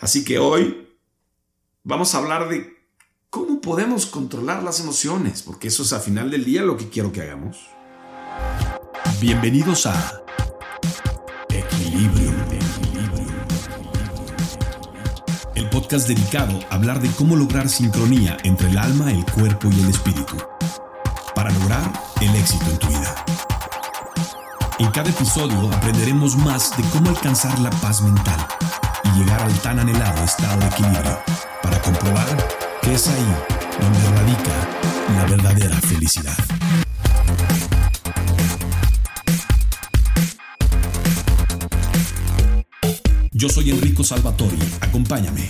Así que hoy vamos a hablar de cómo podemos controlar las emociones, porque eso es a final del día lo que quiero que hagamos. Bienvenidos a Equilibrio. El podcast dedicado a hablar de cómo lograr sincronía entre el alma, el cuerpo y el espíritu para lograr el éxito en tu vida. En cada episodio aprenderemos más de cómo alcanzar la paz mental llegar al tan anhelado estado de equilibrio para comprobar que es ahí donde radica la verdadera felicidad. Yo soy Enrico Salvatori, acompáñame.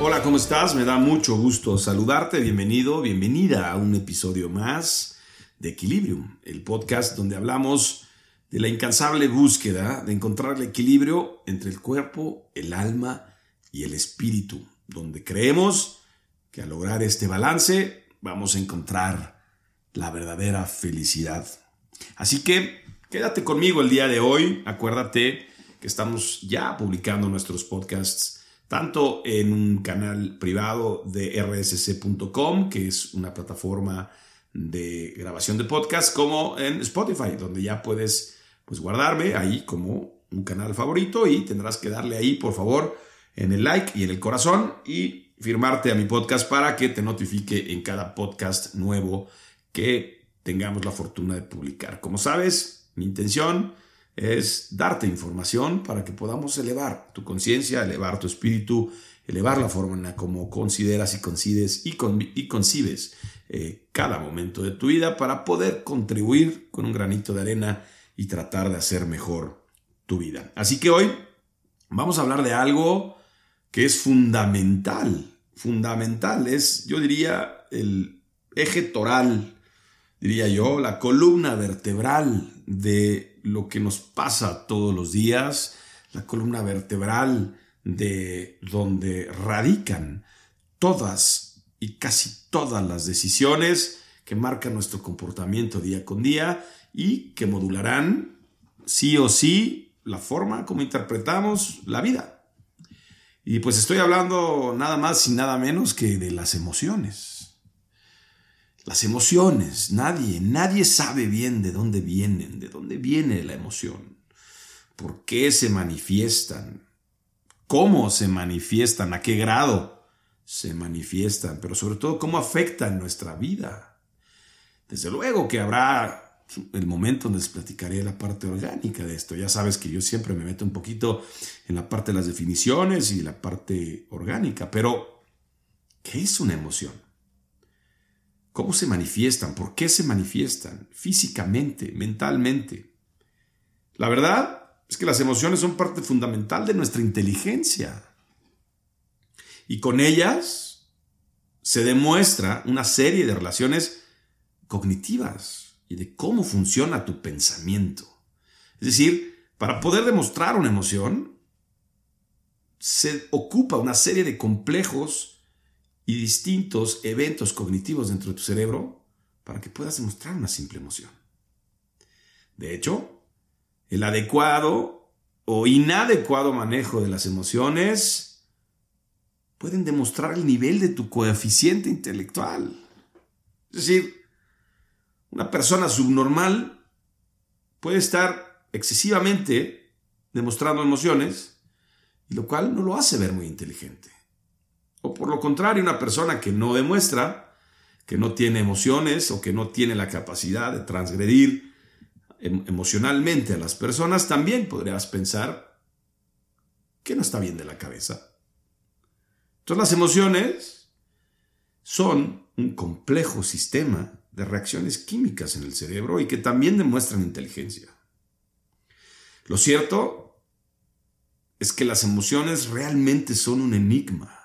Hola, ¿cómo estás? Me da mucho gusto saludarte. Bienvenido, bienvenida a un episodio más de Equilibrium, el podcast donde hablamos de la incansable búsqueda de encontrar el equilibrio entre el cuerpo, el alma y el espíritu, donde creemos que al lograr este balance vamos a encontrar la verdadera felicidad. Así que quédate conmigo el día de hoy. Acuérdate que estamos ya publicando nuestros podcasts tanto en un canal privado de rsc.com, que es una plataforma de grabación de podcast, como en Spotify, donde ya puedes pues, guardarme ahí como un canal favorito y tendrás que darle ahí, por favor, en el like y en el corazón y firmarte a mi podcast para que te notifique en cada podcast nuevo que tengamos la fortuna de publicar. Como sabes, mi intención es darte información para que podamos elevar tu conciencia, elevar tu espíritu, elevar la forma en la como consideras y concides y, con, y concibes eh, cada momento de tu vida para poder contribuir con un granito de arena y tratar de hacer mejor tu vida. Así que hoy vamos a hablar de algo que es fundamental, fundamental, es yo diría el eje toral, diría yo, la columna vertebral de lo que nos pasa todos los días, la columna vertebral de donde radican todas y casi todas las decisiones que marcan nuestro comportamiento día con día y que modularán sí o sí la forma como interpretamos la vida. Y pues estoy hablando nada más y nada menos que de las emociones. Las emociones, nadie, nadie sabe bien de dónde vienen, de dónde viene la emoción, por qué se manifiestan, cómo se manifiestan, a qué grado se manifiestan, pero sobre todo cómo afectan nuestra vida. Desde luego que habrá el momento donde les platicaré la parte orgánica de esto. Ya sabes que yo siempre me meto un poquito en la parte de las definiciones y la parte orgánica, pero ¿qué es una emoción? ¿Cómo se manifiestan? ¿Por qué se manifiestan? Físicamente, mentalmente. La verdad es que las emociones son parte fundamental de nuestra inteligencia. Y con ellas se demuestra una serie de relaciones cognitivas y de cómo funciona tu pensamiento. Es decir, para poder demostrar una emoción, se ocupa una serie de complejos y distintos eventos cognitivos dentro de tu cerebro para que puedas demostrar una simple emoción. De hecho, el adecuado o inadecuado manejo de las emociones pueden demostrar el nivel de tu coeficiente intelectual. Es decir, una persona subnormal puede estar excesivamente demostrando emociones, lo cual no lo hace ver muy inteligente. O por lo contrario, una persona que no demuestra, que no tiene emociones o que no tiene la capacidad de transgredir em, emocionalmente a las personas, también podrías pensar que no está bien de la cabeza. Entonces las emociones son un complejo sistema de reacciones químicas en el cerebro y que también demuestran inteligencia. Lo cierto es que las emociones realmente son un enigma.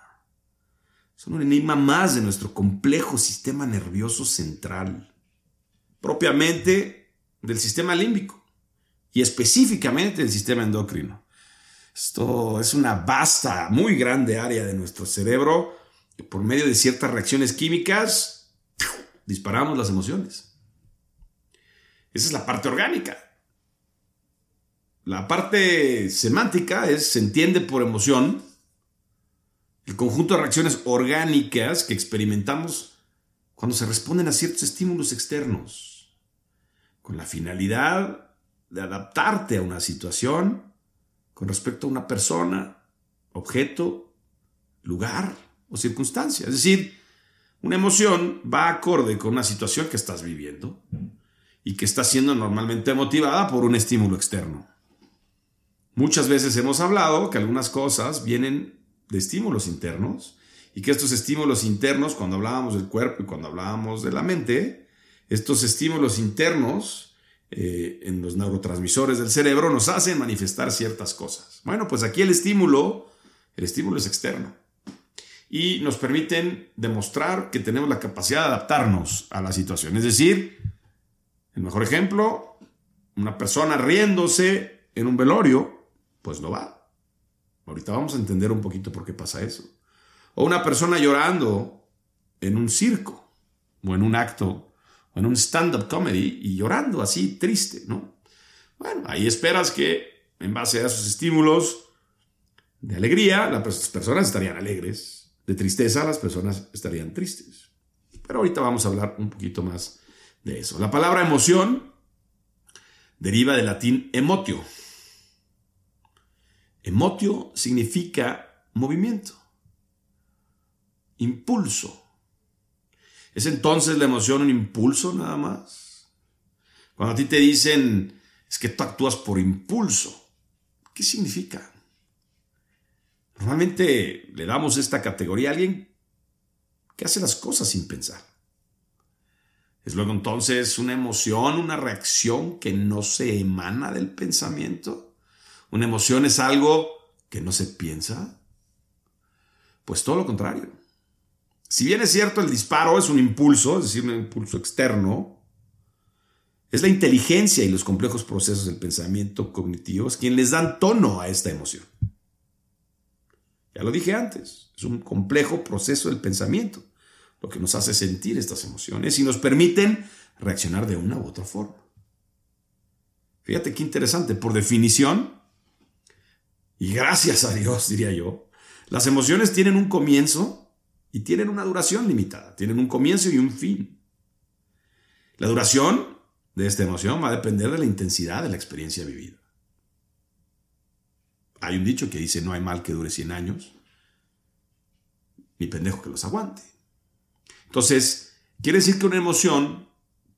Son un enigma más de nuestro complejo sistema nervioso central, propiamente del sistema límbico y específicamente del sistema endocrino. Esto es una vasta, muy grande área de nuestro cerebro que por medio de ciertas reacciones químicas disparamos las emociones. Esa es la parte orgánica. La parte semántica es, se entiende por emoción el conjunto de reacciones orgánicas que experimentamos cuando se responden a ciertos estímulos externos, con la finalidad de adaptarte a una situación con respecto a una persona, objeto, lugar o circunstancia. Es decir, una emoción va acorde con una situación que estás viviendo y que está siendo normalmente motivada por un estímulo externo. Muchas veces hemos hablado que algunas cosas vienen de estímulos internos y que estos estímulos internos, cuando hablábamos del cuerpo y cuando hablábamos de la mente, estos estímulos internos eh, en los neurotransmisores del cerebro nos hacen manifestar ciertas cosas. Bueno, pues aquí el estímulo, el estímulo es externo y nos permiten demostrar que tenemos la capacidad de adaptarnos a la situación. Es decir, el mejor ejemplo, una persona riéndose en un velorio, pues no va. Ahorita vamos a entender un poquito por qué pasa eso. O una persona llorando en un circo o en un acto o en un stand-up comedy y llorando así triste, ¿no? Bueno, ahí esperas que en base a esos estímulos de alegría, las personas estarían alegres. De tristeza, las personas estarían tristes. Pero ahorita vamos a hablar un poquito más de eso. La palabra emoción deriva del latín emotio, Emotio significa movimiento, impulso. ¿Es entonces la emoción un impulso nada más? Cuando a ti te dicen, es que tú actúas por impulso, ¿qué significa? Normalmente le damos esta categoría a alguien que hace las cosas sin pensar. Es luego entonces una emoción, una reacción que no se emana del pensamiento. ¿Una emoción es algo que no se piensa? Pues todo lo contrario. Si bien es cierto el disparo es un impulso, es decir, un impulso externo, es la inteligencia y los complejos procesos del pensamiento cognitivos quien les dan tono a esta emoción. Ya lo dije antes, es un complejo proceso del pensamiento lo que nos hace sentir estas emociones y nos permiten reaccionar de una u otra forma. Fíjate qué interesante, por definición, y gracias a Dios, diría yo, las emociones tienen un comienzo y tienen una duración limitada. Tienen un comienzo y un fin. La duración de esta emoción va a depender de la intensidad de la experiencia vivida. Hay un dicho que dice no hay mal que dure 100 años, ni pendejo que los aguante. Entonces, quiere decir que una emoción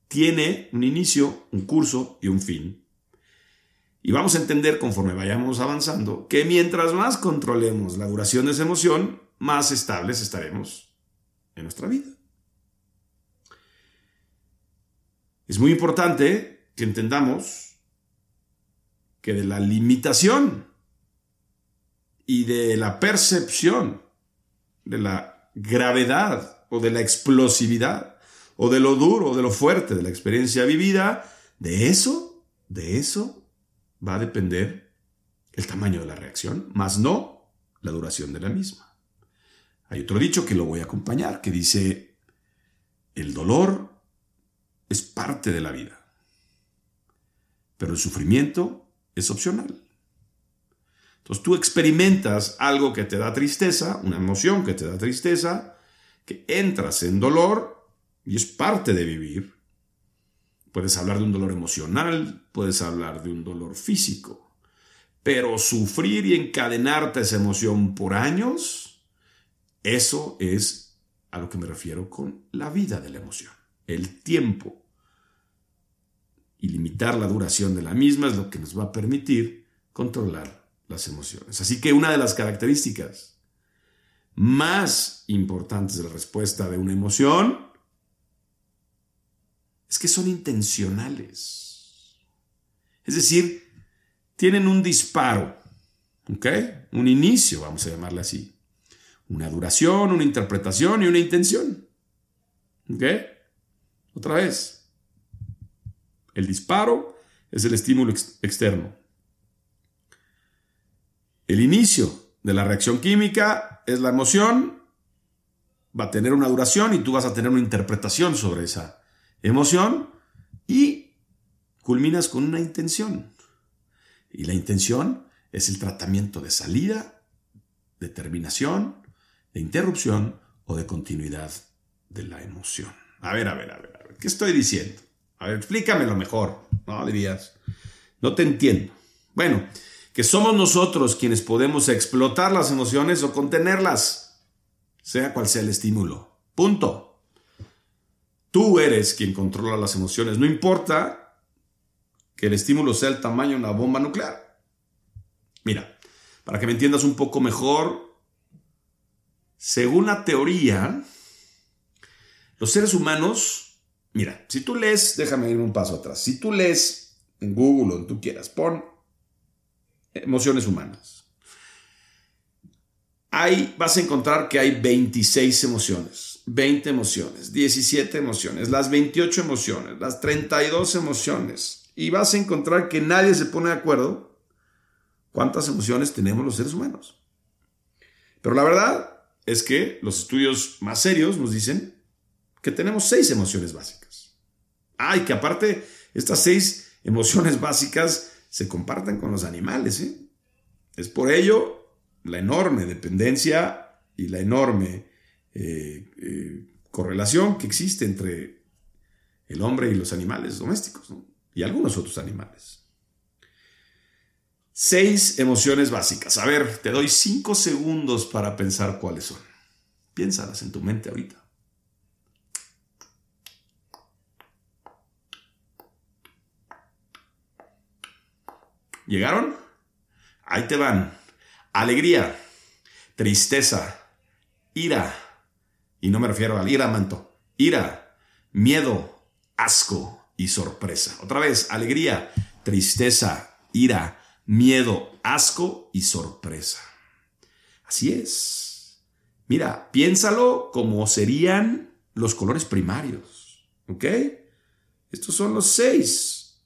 tiene un inicio, un curso y un fin. Y vamos a entender conforme vayamos avanzando que mientras más controlemos la duración de esa emoción, más estables estaremos en nuestra vida. Es muy importante que entendamos que de la limitación y de la percepción de la gravedad o de la explosividad o de lo duro o de lo fuerte de la experiencia vivida, de eso, de eso va a depender el tamaño de la reacción, más no la duración de la misma. Hay otro dicho que lo voy a acompañar, que dice, el dolor es parte de la vida, pero el sufrimiento es opcional. Entonces tú experimentas algo que te da tristeza, una emoción que te da tristeza, que entras en dolor y es parte de vivir, Puedes hablar de un dolor emocional, puedes hablar de un dolor físico, pero sufrir y encadenarte esa emoción por años, eso es a lo que me refiero con la vida de la emoción, el tiempo. Y limitar la duración de la misma es lo que nos va a permitir controlar las emociones. Así que una de las características más importantes de la respuesta de una emoción es que son intencionales. Es decir, tienen un disparo, ¿ok? Un inicio, vamos a llamarle así. Una duración, una interpretación y una intención. ¿Ok? Otra vez. El disparo es el estímulo ex- externo. El inicio de la reacción química es la emoción, va a tener una duración y tú vas a tener una interpretación sobre esa emoción y culminas con una intención. Y la intención es el tratamiento de salida, de terminación, de interrupción o de continuidad de la emoción. A ver, a ver, a ver, a ver, ¿qué estoy diciendo? A ver, explícamelo mejor. No, dirías, no te entiendo. Bueno, que somos nosotros quienes podemos explotar las emociones o contenerlas, sea cual sea el estímulo. Punto. Tú eres quien controla las emociones, no importa que el estímulo sea el tamaño de una bomba nuclear. Mira, para que me entiendas un poco mejor, según la teoría, los seres humanos, mira, si tú lees, déjame ir un paso atrás, si tú lees en Google o donde tú quieras, pon emociones humanas. Ahí vas a encontrar que hay 26 emociones, 20 emociones, 17 emociones, las 28 emociones, las 32 emociones. Y vas a encontrar que nadie se pone de acuerdo cuántas emociones tenemos los seres humanos. Pero la verdad es que los estudios más serios nos dicen que tenemos seis emociones básicas. Ah, que aparte estas seis emociones básicas se comparten con los animales. ¿eh? Es por ello la enorme dependencia y la enorme eh, eh, correlación que existe entre el hombre y los animales domésticos y algunos otros animales. Seis emociones básicas. A ver, te doy cinco segundos para pensar cuáles son. Piénsalas en tu mente ahorita. ¿Llegaron? Ahí te van. Alegría, tristeza, ira, y no me refiero al ira manto, ira, miedo, asco y sorpresa. Otra vez, alegría, tristeza, ira, miedo, asco y sorpresa. Así es. Mira, piénsalo como serían los colores primarios. ¿Ok? Estos son los seis.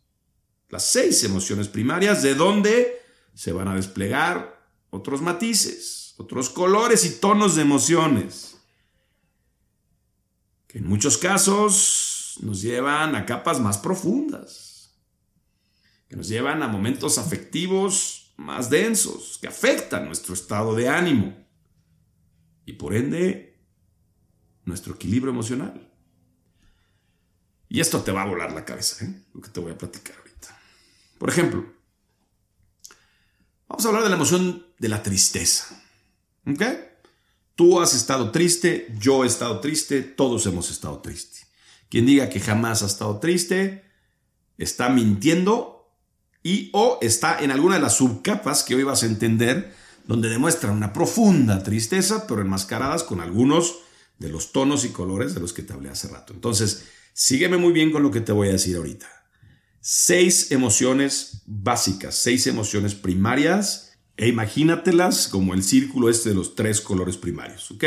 Las seis emociones primarias de donde se van a desplegar otros matices, otros colores y tonos de emociones. En muchos casos nos llevan a capas más profundas. Que nos llevan a momentos afectivos más densos, que afectan nuestro estado de ánimo y por ende nuestro equilibrio emocional. Y esto te va a volar la cabeza, ¿eh? lo que te voy a platicar ahorita. Por ejemplo, vamos a hablar de la emoción de la tristeza. ¿Ok? Tú has estado triste, yo he estado triste, todos hemos estado tristes. Quien diga que jamás ha estado triste, está mintiendo y o está en alguna de las subcapas que hoy vas a entender, donde demuestran una profunda tristeza, pero enmascaradas con algunos de los tonos y colores de los que te hablé hace rato. Entonces, sígueme muy bien con lo que te voy a decir ahorita. Seis emociones básicas, seis emociones primarias, e imagínatelas como el círculo este de los tres colores primarios, ¿ok?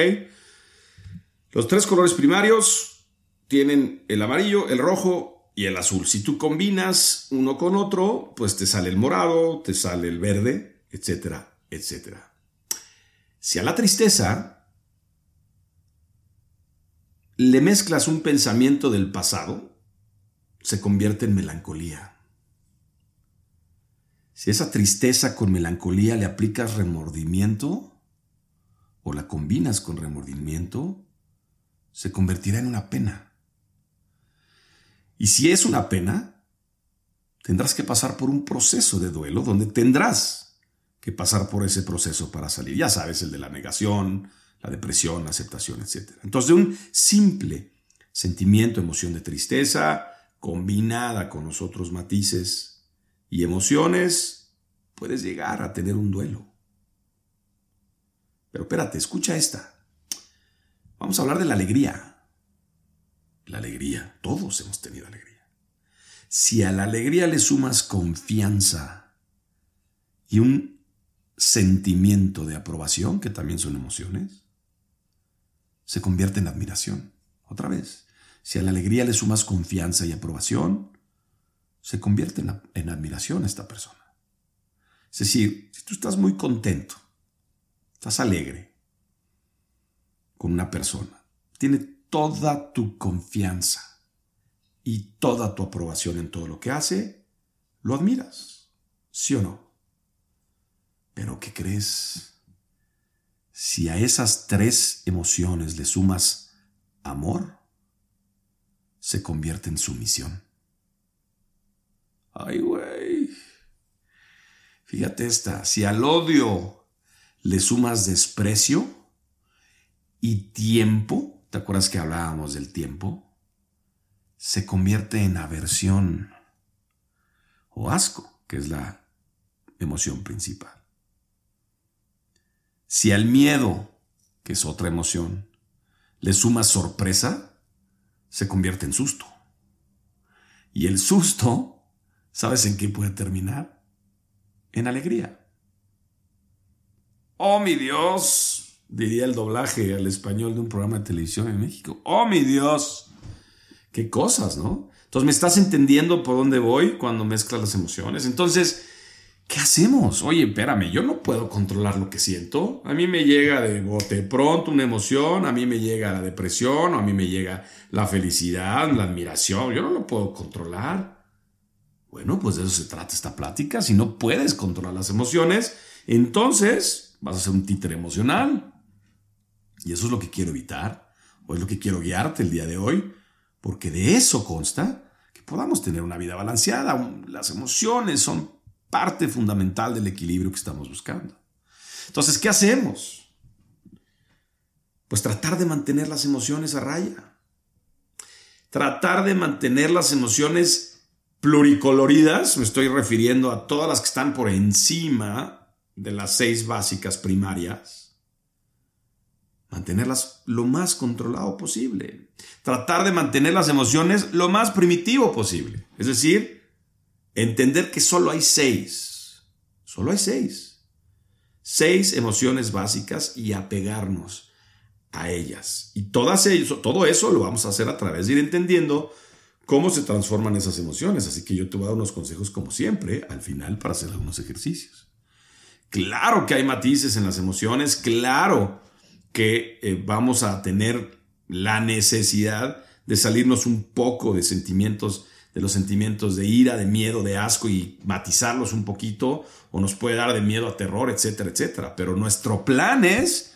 Los tres colores primarios tienen el amarillo, el rojo y el azul. Si tú combinas uno con otro, pues te sale el morado, te sale el verde, etcétera, etcétera. Si a la tristeza le mezclas un pensamiento del pasado, se convierte en melancolía. Si esa tristeza con melancolía le aplicas remordimiento o la combinas con remordimiento, se convertirá en una pena. Y si es una pena, tendrás que pasar por un proceso de duelo donde tendrás que pasar por ese proceso para salir. Ya sabes, el de la negación, la depresión, la aceptación, etc. Entonces, de un simple sentimiento, emoción de tristeza, combinada con los otros matices y emociones, puedes llegar a tener un duelo. Pero espérate, escucha esta. Vamos a hablar de la alegría. La alegría, todos hemos tenido alegría. Si a la alegría le sumas confianza, y un sentimiento de aprobación, que también son emociones, se convierte en admiración. Otra vez, si a la alegría le sumas confianza y aprobación, se convierte en, admiración a esta persona. Es decir, si tú estás muy contento, estás alegre con una persona, tiene toda tu confianza y toda tu aprobación en todo lo que hace, lo admiras, ¿sí o no? Pero ¿qué crees? Si a esas tres emociones le sumas amor, se convierte en sumisión. Ay, güey. Fíjate esta, si al odio le sumas desprecio y tiempo, ¿te acuerdas que hablábamos del tiempo? Se convierte en aversión o asco, que es la emoción principal. Si al miedo, que es otra emoción, le sumas sorpresa, se convierte en susto. Y el susto, ¿sabes en qué puede terminar? En alegría. Oh, mi Dios, diría el doblaje al español de un programa de televisión en México. Oh, mi Dios. Qué cosas, ¿no? Entonces, ¿me estás entendiendo por dónde voy cuando mezclas las emociones? Entonces, ¿qué hacemos? Oye, espérame, yo no puedo controlar lo que siento. A mí me llega de bote pronto una emoción, a mí me llega la depresión, a mí me llega la felicidad, la admiración. Yo no lo puedo controlar. Bueno, pues de eso se trata esta plática. Si no puedes controlar las emociones, entonces vas a ser un títere emocional. Y eso es lo que quiero evitar, o es lo que quiero guiarte el día de hoy, porque de eso consta que podamos tener una vida balanceada. Las emociones son parte fundamental del equilibrio que estamos buscando. Entonces, ¿qué hacemos? Pues tratar de mantener las emociones a raya. Tratar de mantener las emociones pluricoloridas, me estoy refiriendo a todas las que están por encima de las seis básicas primarias. Mantenerlas lo más controlado posible. Tratar de mantener las emociones lo más primitivo posible. Es decir, Entender que solo hay seis. Solo hay seis. Seis emociones básicas y apegarnos a ellas. Y todas todo eso lo vamos a hacer a través de ir entendiendo cómo se transforman esas emociones. Así que yo te voy a dar unos consejos como siempre al final para hacer algunos ejercicios. Claro que hay matices en las emociones, claro que eh, vamos a tener la necesidad de salirnos un poco de sentimientos de los sentimientos de ira, de miedo, de asco y matizarlos un poquito, o nos puede dar de miedo a terror, etcétera, etcétera. Pero nuestro plan es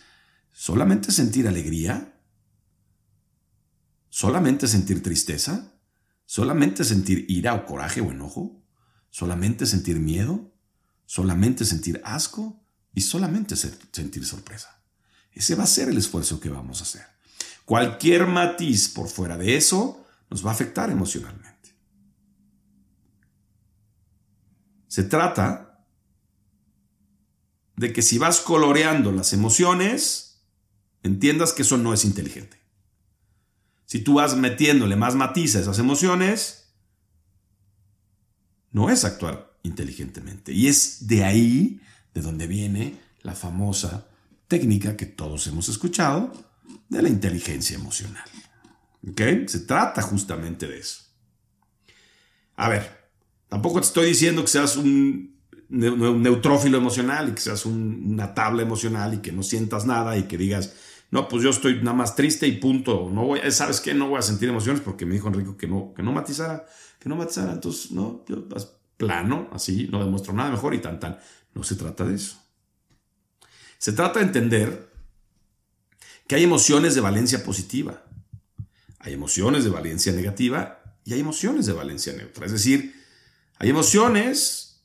solamente sentir alegría, solamente sentir tristeza, solamente sentir ira o coraje o enojo, solamente sentir miedo, solamente sentir asco y solamente sentir sorpresa. Ese va a ser el esfuerzo que vamos a hacer. Cualquier matiz por fuera de eso nos va a afectar emocionalmente. Se trata de que si vas coloreando las emociones, entiendas que eso no es inteligente. Si tú vas metiéndole más matiz a esas emociones, no es actuar inteligentemente. Y es de ahí de donde viene la famosa técnica que todos hemos escuchado de la inteligencia emocional. ¿Ok? Se trata justamente de eso. A ver, Tampoco te estoy diciendo que seas un neutrófilo emocional y que seas una tabla emocional y que no sientas nada y que digas, no, pues yo estoy nada más triste y punto. No voy, ¿Sabes qué? No voy a sentir emociones porque me dijo Enrico que no, que no matizara, que no matizara. Entonces, no, yo plano, así, no demuestro nada mejor y tan, tan. No se trata de eso. Se trata de entender que hay emociones de valencia positiva, hay emociones de valencia negativa y hay emociones de valencia neutra. Es decir, hay emociones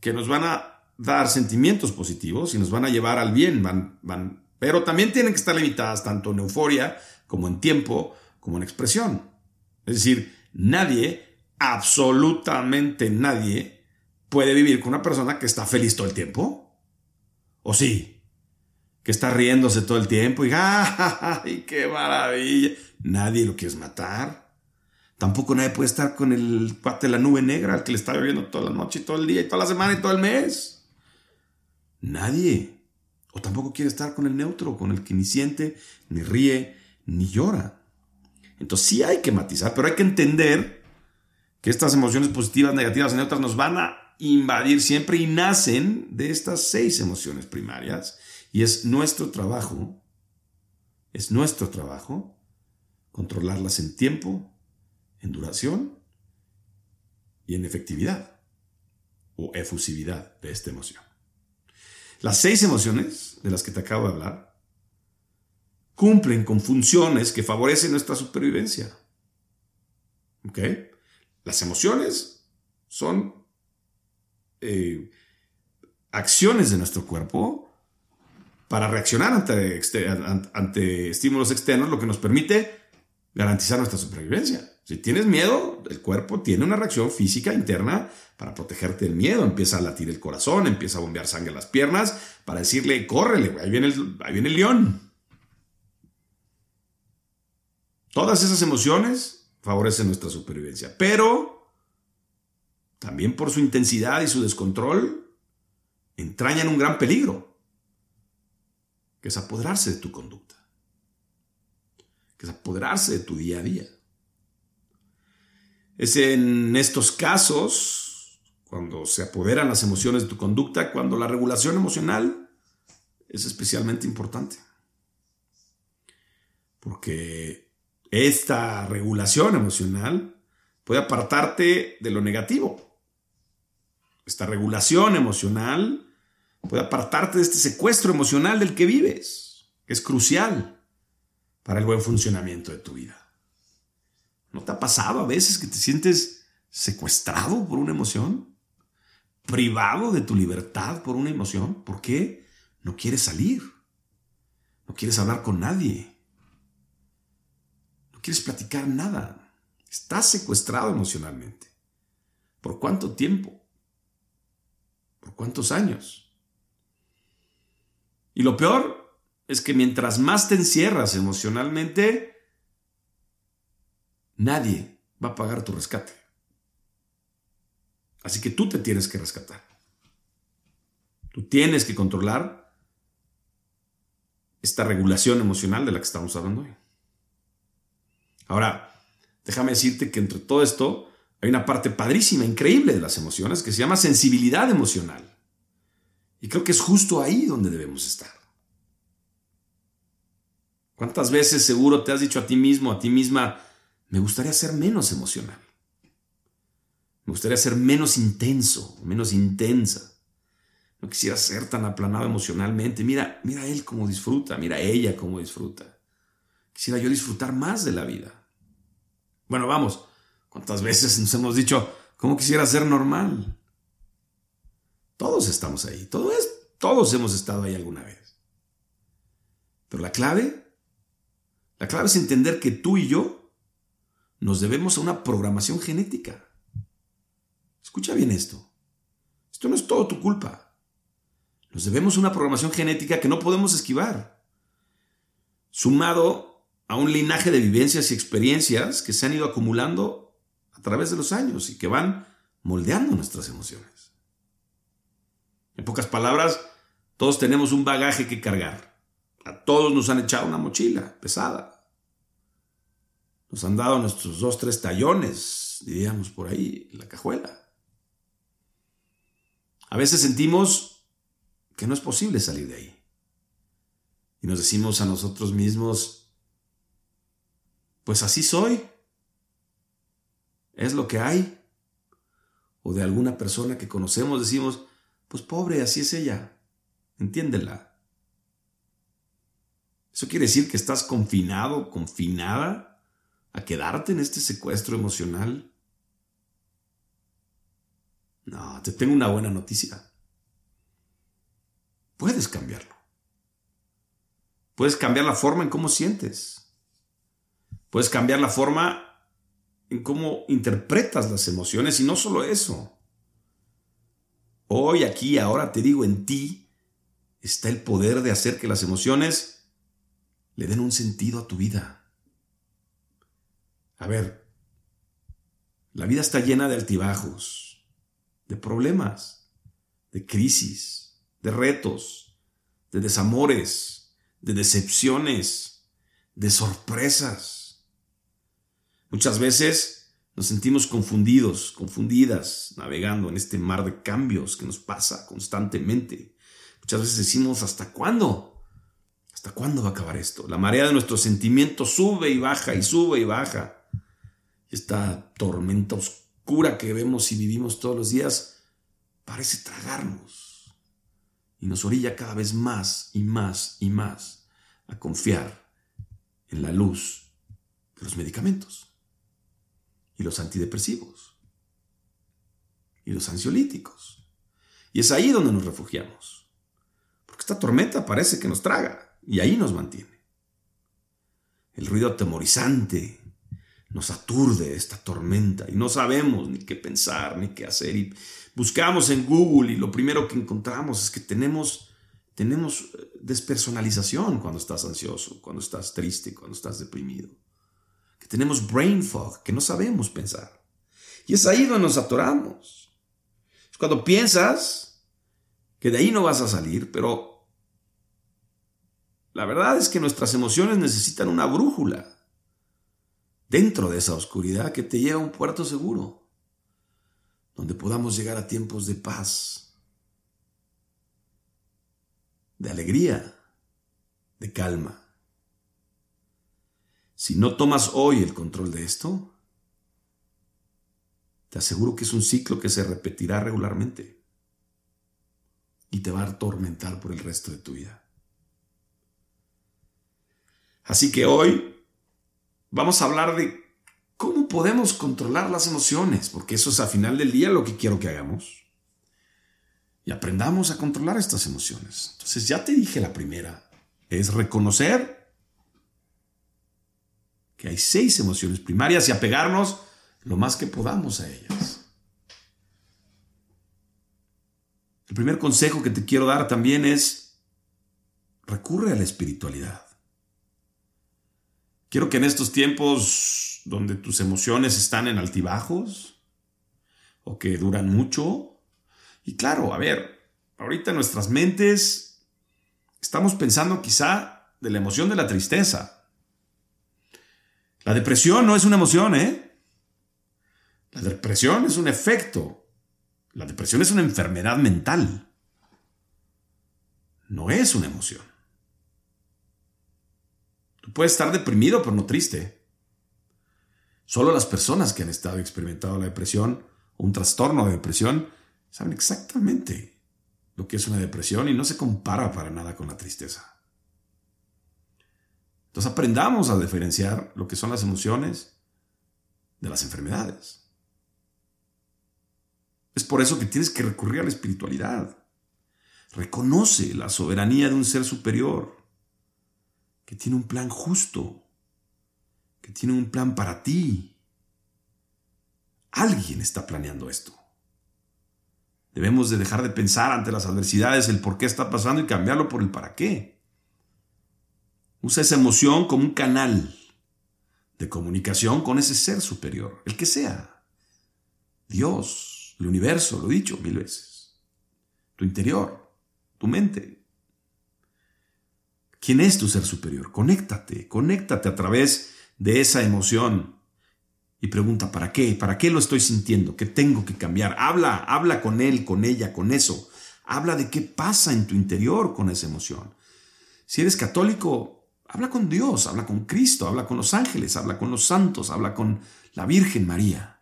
que nos van a dar sentimientos positivos y nos van a llevar al bien, van, van, pero también tienen que estar limitadas tanto en euforia como en tiempo, como en expresión. Es decir, nadie, absolutamente nadie, puede vivir con una persona que está feliz todo el tiempo. ¿O sí? Que está riéndose todo el tiempo y ¡ay, qué maravilla! Nadie lo quiere matar. Tampoco nadie puede estar con el cuate de la nube negra al que le está bebiendo toda la noche y todo el día y toda la semana y todo el mes. Nadie. O tampoco quiere estar con el neutro, con el que ni siente, ni ríe, ni llora. Entonces sí hay que matizar, pero hay que entender que estas emociones positivas, negativas y neutras nos van a invadir siempre y nacen de estas seis emociones primarias. Y es nuestro trabajo, es nuestro trabajo controlarlas en tiempo, en duración y en efectividad o efusividad de esta emoción. Las seis emociones de las que te acabo de hablar cumplen con funciones que favorecen nuestra supervivencia. ¿Ok? Las emociones son eh, acciones de nuestro cuerpo para reaccionar ante, ante estímulos externos, lo que nos permite garantizar nuestra supervivencia. Si tienes miedo, el cuerpo tiene una reacción física interna para protegerte del miedo. Empieza a latir el corazón, empieza a bombear sangre en las piernas para decirle, córrele, ahí viene el, ahí viene el león. Todas esas emociones favorecen nuestra supervivencia, pero también por su intensidad y su descontrol entrañan un gran peligro, que es apoderarse de tu conducta, que es apoderarse de tu día a día. Es en estos casos, cuando se apoderan las emociones de tu conducta, cuando la regulación emocional es especialmente importante. Porque esta regulación emocional puede apartarte de lo negativo. Esta regulación emocional puede apartarte de este secuestro emocional del que vives, que es crucial para el buen funcionamiento de tu vida. ¿No te ha pasado a veces que te sientes secuestrado por una emoción? ¿Privado de tu libertad por una emoción? ¿Por qué? No quieres salir. No quieres hablar con nadie. No quieres platicar nada. Estás secuestrado emocionalmente. ¿Por cuánto tiempo? ¿Por cuántos años? Y lo peor es que mientras más te encierras emocionalmente, Nadie va a pagar tu rescate. Así que tú te tienes que rescatar. Tú tienes que controlar esta regulación emocional de la que estamos hablando hoy. Ahora, déjame decirte que entre todo esto hay una parte padrísima, increíble de las emociones que se llama sensibilidad emocional. Y creo que es justo ahí donde debemos estar. ¿Cuántas veces seguro te has dicho a ti mismo, a ti misma, me gustaría ser menos emocional. Me gustaría ser menos intenso, menos intensa. No quisiera ser tan aplanado emocionalmente. Mira, mira él cómo disfruta, mira ella cómo disfruta. Quisiera yo disfrutar más de la vida. Bueno, vamos, ¿cuántas veces nos hemos dicho, cómo quisiera ser normal? Todos estamos ahí, todo es, todos hemos estado ahí alguna vez. Pero la clave, la clave es entender que tú y yo nos debemos a una programación genética. Escucha bien esto. Esto no es todo tu culpa. Nos debemos a una programación genética que no podemos esquivar. Sumado a un linaje de vivencias y experiencias que se han ido acumulando a través de los años y que van moldeando nuestras emociones. En pocas palabras, todos tenemos un bagaje que cargar. A todos nos han echado una mochila pesada. Nos han dado nuestros dos, tres tallones, diríamos por ahí, en la cajuela. A veces sentimos que no es posible salir de ahí. Y nos decimos a nosotros mismos, pues así soy. Es lo que hay. O de alguna persona que conocemos decimos, pues pobre, así es ella. Entiéndela. Eso quiere decir que estás confinado, confinada a quedarte en este secuestro emocional? No, te tengo una buena noticia. Puedes cambiarlo. Puedes cambiar la forma en cómo sientes. Puedes cambiar la forma en cómo interpretas las emociones y no solo eso. Hoy, aquí, ahora te digo, en ti está el poder de hacer que las emociones le den un sentido a tu vida. A ver, la vida está llena de altibajos, de problemas, de crisis, de retos, de desamores, de decepciones, de sorpresas. Muchas veces nos sentimos confundidos, confundidas, navegando en este mar de cambios que nos pasa constantemente. Muchas veces decimos, ¿hasta cuándo? ¿Hasta cuándo va a acabar esto? La marea de nuestros sentimientos sube y baja y sube y baja. Esta tormenta oscura que vemos y vivimos todos los días parece tragarnos y nos orilla cada vez más y más y más a confiar en la luz de los medicamentos y los antidepresivos y los ansiolíticos. Y es ahí donde nos refugiamos, porque esta tormenta parece que nos traga y ahí nos mantiene. El ruido atemorizante nos aturde esta tormenta y no sabemos ni qué pensar ni qué hacer y buscamos en Google y lo primero que encontramos es que tenemos tenemos eh, despersonalización cuando estás ansioso, cuando estás triste, cuando estás deprimido. Que tenemos brain fog, que no sabemos pensar. Y es ahí donde nos atoramos. Es cuando piensas que de ahí no vas a salir, pero la verdad es que nuestras emociones necesitan una brújula dentro de esa oscuridad que te lleva a un puerto seguro, donde podamos llegar a tiempos de paz, de alegría, de calma. Si no tomas hoy el control de esto, te aseguro que es un ciclo que se repetirá regularmente y te va a atormentar por el resto de tu vida. Así que hoy vamos a hablar de cómo podemos controlar las emociones, porque eso es a final del día lo que quiero que hagamos. Y aprendamos a controlar estas emociones. Entonces ya te dije la primera, es reconocer que hay seis emociones primarias y apegarnos lo más que podamos a ellas. El primer consejo que te quiero dar también es recurre a la espiritualidad. Quiero que en estos tiempos donde tus emociones están en altibajos o que duran mucho, y claro, a ver, ahorita nuestras mentes estamos pensando quizá de la emoción de la tristeza. La depresión no es una emoción, ¿eh? La depresión es un efecto. La depresión es una enfermedad mental. No es una emoción. Tú puedes estar deprimido, pero no triste. Solo las personas que han estado experimentando la depresión, un trastorno de depresión, saben exactamente lo que es una depresión y no se compara para nada con la tristeza. Entonces aprendamos a diferenciar lo que son las emociones de las enfermedades. Es por eso que tienes que recurrir a la espiritualidad. Reconoce la soberanía de un ser superior que tiene un plan justo, que tiene un plan para ti. Alguien está planeando esto. Debemos de dejar de pensar ante las adversidades el por qué está pasando y cambiarlo por el para qué. Usa esa emoción como un canal de comunicación con ese ser superior, el que sea. Dios, el universo, lo he dicho mil veces. Tu interior, tu mente. ¿Quién es tu ser superior? Conéctate, conéctate a través de esa emoción y pregunta, ¿para qué? ¿Para qué lo estoy sintiendo? ¿Qué tengo que cambiar? Habla, habla con él, con ella, con eso. Habla de qué pasa en tu interior con esa emoción. Si eres católico, habla con Dios, habla con Cristo, habla con los ángeles, habla con los santos, habla con la Virgen María.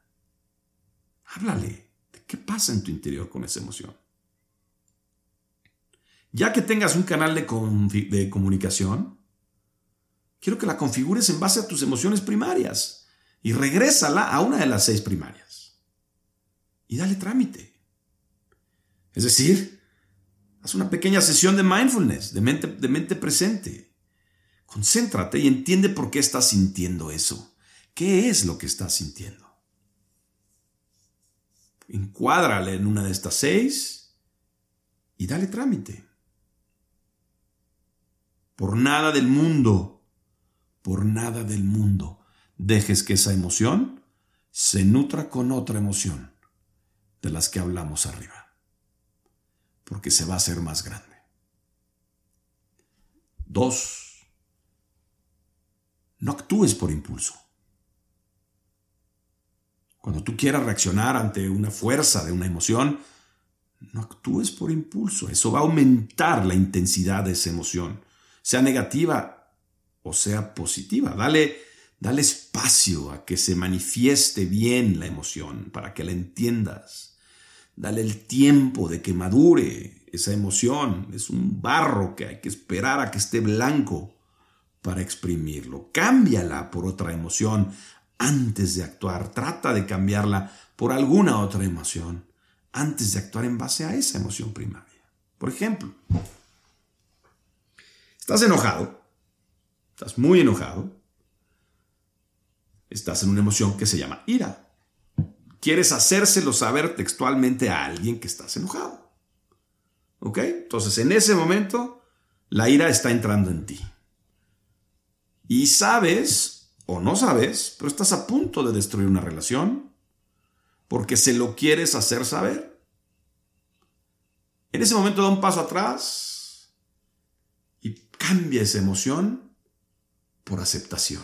Háblale de qué pasa en tu interior con esa emoción. Ya que tengas un canal de, comunicación, quiero que la configures en base a tus emociones primarias y regrésala a una de las seis primarias. Y dale trámite. Es decir, haz una pequeña sesión de mindfulness, de mente, de mente presente. Concéntrate y entiende por qué estás sintiendo eso. ¿Qué es lo que estás sintiendo? Encuádrale en una de estas seis y dale trámite. Por nada del mundo, por nada del mundo, dejes que esa emoción se nutra con otra emoción de las que hablamos arriba. porque se va a hacer más grande. Dos, no actúes por impulso. Cuando tú quieras reaccionar ante una fuerza de una emoción, no actúes por impulso. Eso va a aumentar la intensidad de esa emoción, sea negativa o sea positiva. Dale, dale espacio a que se manifieste bien la emoción para que la entiendas. Dale el tiempo de que madure esa emoción. Es un barro que hay que esperar a que esté blanco para exprimirlo. Cámbiala por otra emoción antes de actuar. Trata de cambiarla por alguna otra emoción antes de actuar en base a esa emoción primaria. Por ejemplo, estás enojado, estás muy enojado, estás en una emoción que se llama ira. Quieres hacérselo saber textualmente a alguien que estás enojado. ¿Ok? Entonces, en ese momento, la ira está entrando en ti. Y sabes, o no sabes, pero estás a punto de destruir una relación porque se lo quieres hacer saber. En ese momento da un paso atrás cambia esa emoción por aceptación.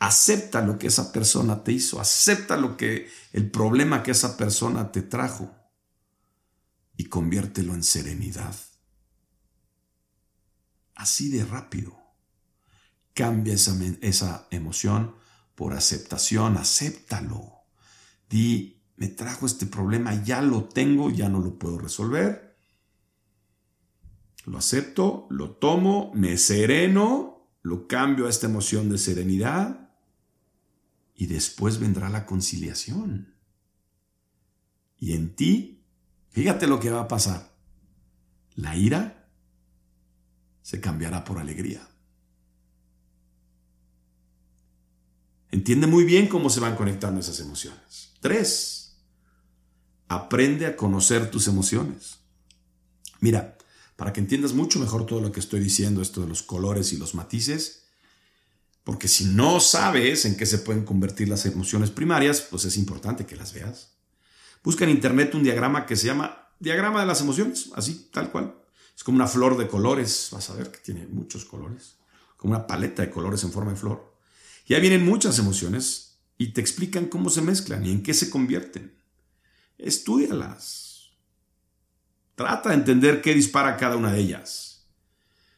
Acepta lo que esa persona te hizo, acepta lo que el problema que esa persona te trajo y conviértelo en serenidad. Así de rápido. Cambia esa, esa emoción por aceptación, acéptalo. Di, me trajo este problema, ya lo tengo, ya no lo puedo resolver. Lo acepto, lo tomo, me sereno, lo cambio a esta emoción de serenidad y después vendrá la conciliación. Y en ti Fíjate lo que va a pasar. La ira se cambiará por alegría. Entiende muy bien cómo se van conectando esas emociones. Tres, aprende a conocer tus emociones. Mira, para que entiendas mucho mejor todo lo que estoy diciendo, esto de los colores y los matices, porque si no sabes en qué se pueden convertir las emociones primarias, pues es importante que las veas. Busca en internet un diagrama que se llama diagrama de las emociones, así, tal cual. Es como una flor de colores, vas a ver que tiene muchos colores, como una paleta de colores en forma de flor. Y ahí vienen muchas emociones y te explican cómo se mezclan y en qué se convierten. Estudialas. Trata de entender qué dispara cada una de ellas.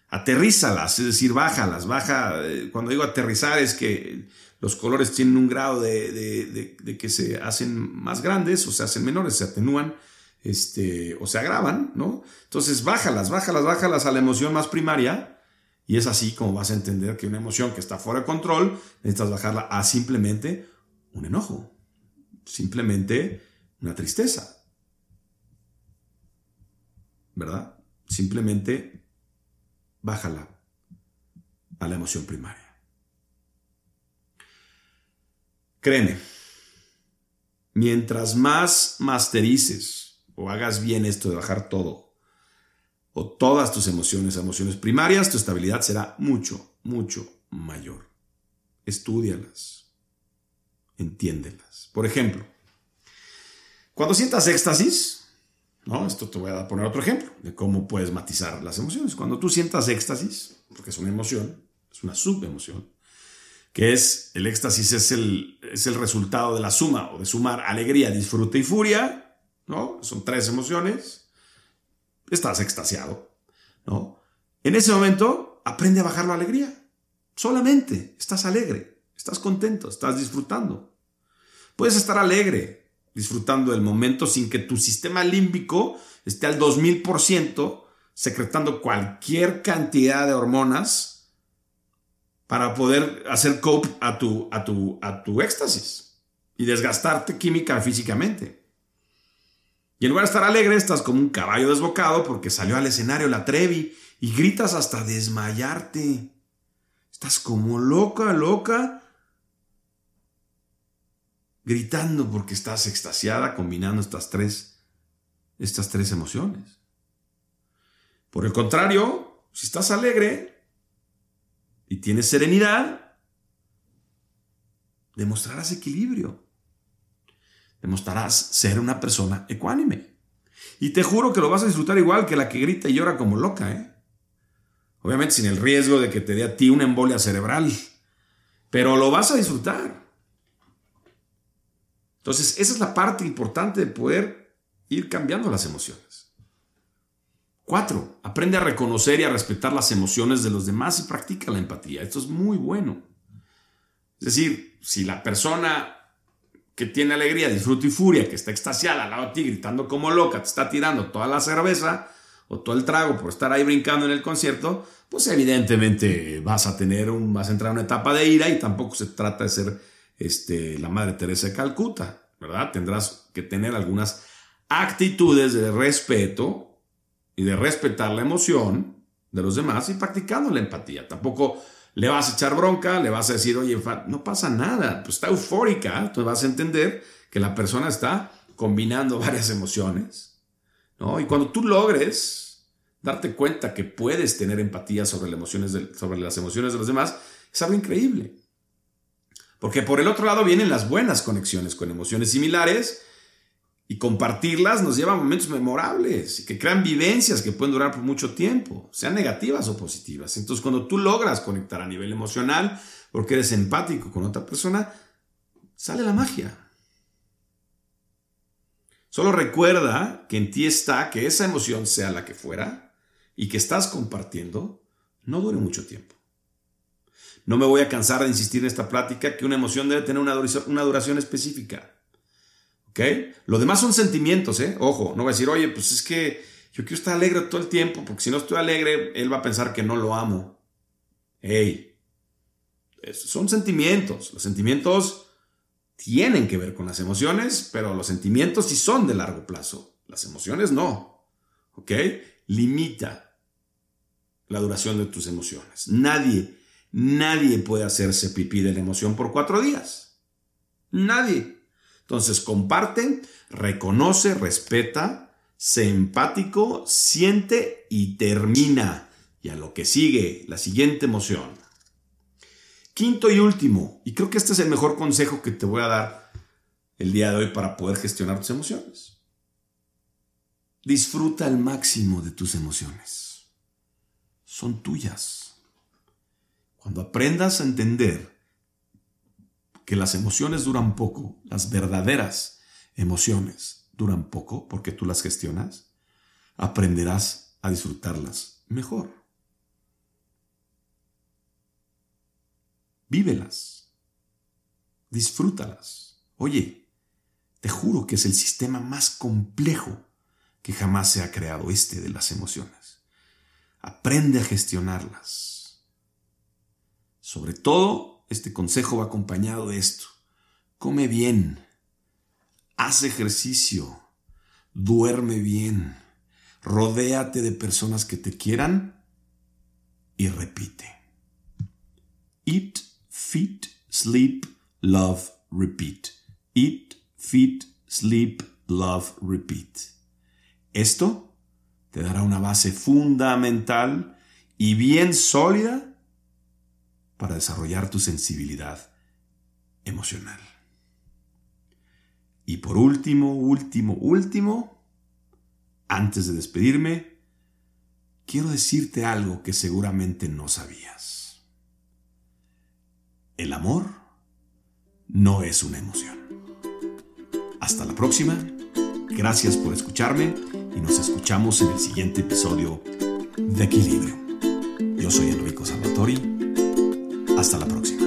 Aterrízalas, es decir, bájalas, baja. Eh, cuando digo aterrizar es que los colores tienen un grado de, que se hacen más grandes o se hacen menores, se atenúan este, o se agravan, ¿no? Entonces, bájalas, bájalas, bájalas a la emoción más primaria y es así como vas a entender que una emoción que está fuera de control, necesitas bajarla a simplemente un enojo, simplemente una tristeza, ¿verdad? Simplemente bájala a la emoción primaria. Créeme, mientras más masterices o hagas bien esto de bajar todo, o todas tus emociones, emociones primarias, tu estabilidad será mucho, mucho mayor. Estúdialas, entiéndelas. Por ejemplo, cuando sientas éxtasis, ¿no? Esto te voy a poner otro ejemplo de cómo puedes matizar las emociones. Cuando tú sientas éxtasis, porque es una emoción, es una subemoción, que es el éxtasis es el, es el resultado de la suma o de sumar alegría, disfrute y furia, ¿no? Son tres emociones. Estás extasiado, ¿no? En ese momento, aprende a bajar la alegría. Solamente estás alegre, estás contento, estás disfrutando. Puedes estar alegre, disfrutando del momento sin que tu sistema límbico esté al 2000% secretando cualquier cantidad de hormonas para poder hacer cope a tu, a tu, a tu éxtasis y desgastarte química físicamente. Y en lugar de estar alegre, estás como un caballo desbocado porque salió al escenario la Trevi y gritas hasta desmayarte. Estás como loca, loca, gritando porque estás extasiada combinando estas tres, estas tres emociones. Por el contrario, si estás alegre, y tienes serenidad, demostrarás equilibrio. Demostrarás ser una persona ecuánime. Y te juro que lo vas a disfrutar igual que la que grita y llora como loca, ¿eh? Obviamente sin el riesgo de que te dé a ti una embolia cerebral. Pero lo vas a disfrutar. Entonces, esa es la parte importante de poder ir cambiando las emociones. Cuatro, aprende a reconocer y a respetar las emociones de los demás y practica la empatía. Esto es muy bueno. Es decir, si la persona que tiene alegría, disfruto y furia, que está extasiada al lado de ti gritando como loca, te está tirando toda la cerveza o todo el trago por estar ahí brincando en el concierto, pues evidentemente vas a tener un, vas a entrar en una etapa de ira y tampoco se trata de ser este, la Madre Teresa de Calcuta, ¿verdad? Tendrás que tener algunas actitudes de respeto y de respetar la emoción de los demás y practicando la empatía. Tampoco le vas a echar bronca, le vas a decir, oye, no pasa nada, pues está eufórica, entonces vas a entender que la persona está combinando varias emociones, ¿no? Y cuando tú logres darte cuenta que puedes tener empatía sobre las emociones de los demás, es algo increíble. Porque por el otro lado vienen las buenas conexiones con emociones similares y compartirlas nos lleva a momentos memorables y que crean vivencias que pueden durar por mucho tiempo, sean negativas o positivas. Entonces, cuando tú logras conectar a nivel emocional, porque eres empático con otra persona, sale la magia. Solo recuerda que en ti está que esa emoción sea la que fuera y que estás compartiendo no dure mucho tiempo. No me voy a cansar de insistir en esta plática que una emoción debe tener una duración específica. Lo demás son sentimientos, ¿eh? Ojo, no voy a decir, oye, pues es que yo quiero estar alegre todo el tiempo, porque si no estoy alegre, él va a pensar que no lo amo. Hey, son sentimientos. Los sentimientos tienen que ver con las emociones, pero los sentimientos sí son de largo plazo. Las emociones no. ¿Ok? Limita la duración de tus emociones. Nadie, nadie puede hacerse pipí de la emoción por cuatro días. Nadie. Entonces comparte, reconoce, respeta, sé empático, siente y termina. Y a lo que sigue, la siguiente emoción. Quinto y último, y creo que este es el mejor consejo que te voy a dar el día de hoy para poder gestionar tus emociones. Disfruta al máximo de tus emociones. Son tuyas. Cuando aprendas a entender que las emociones duran poco, las verdaderas emociones duran poco porque tú las gestionas, aprenderás a disfrutarlas mejor. Vívelas. Disfrútalas. Oye, te juro que es el sistema más complejo que jamás se ha creado, este de las emociones. Aprende a gestionarlas. Sobre todo este consejo va acompañado de esto. Come bien, haz ejercicio, duerme bien, rodéate de personas que te quieran y repite. Eat, feed, sleep, love, repeat. Eat, feed, sleep, love, repeat. Esto te dará una base fundamental y bien sólida para desarrollar tu sensibilidad emocional. Y por último, último, último, antes de despedirme, quiero decirte algo que seguramente no sabías. El amor no es una emoción. Hasta la próxima, gracias por escucharme y nos escuchamos en el siguiente episodio de Equilibrio. Yo soy Enrico Salvatori hasta la próxima.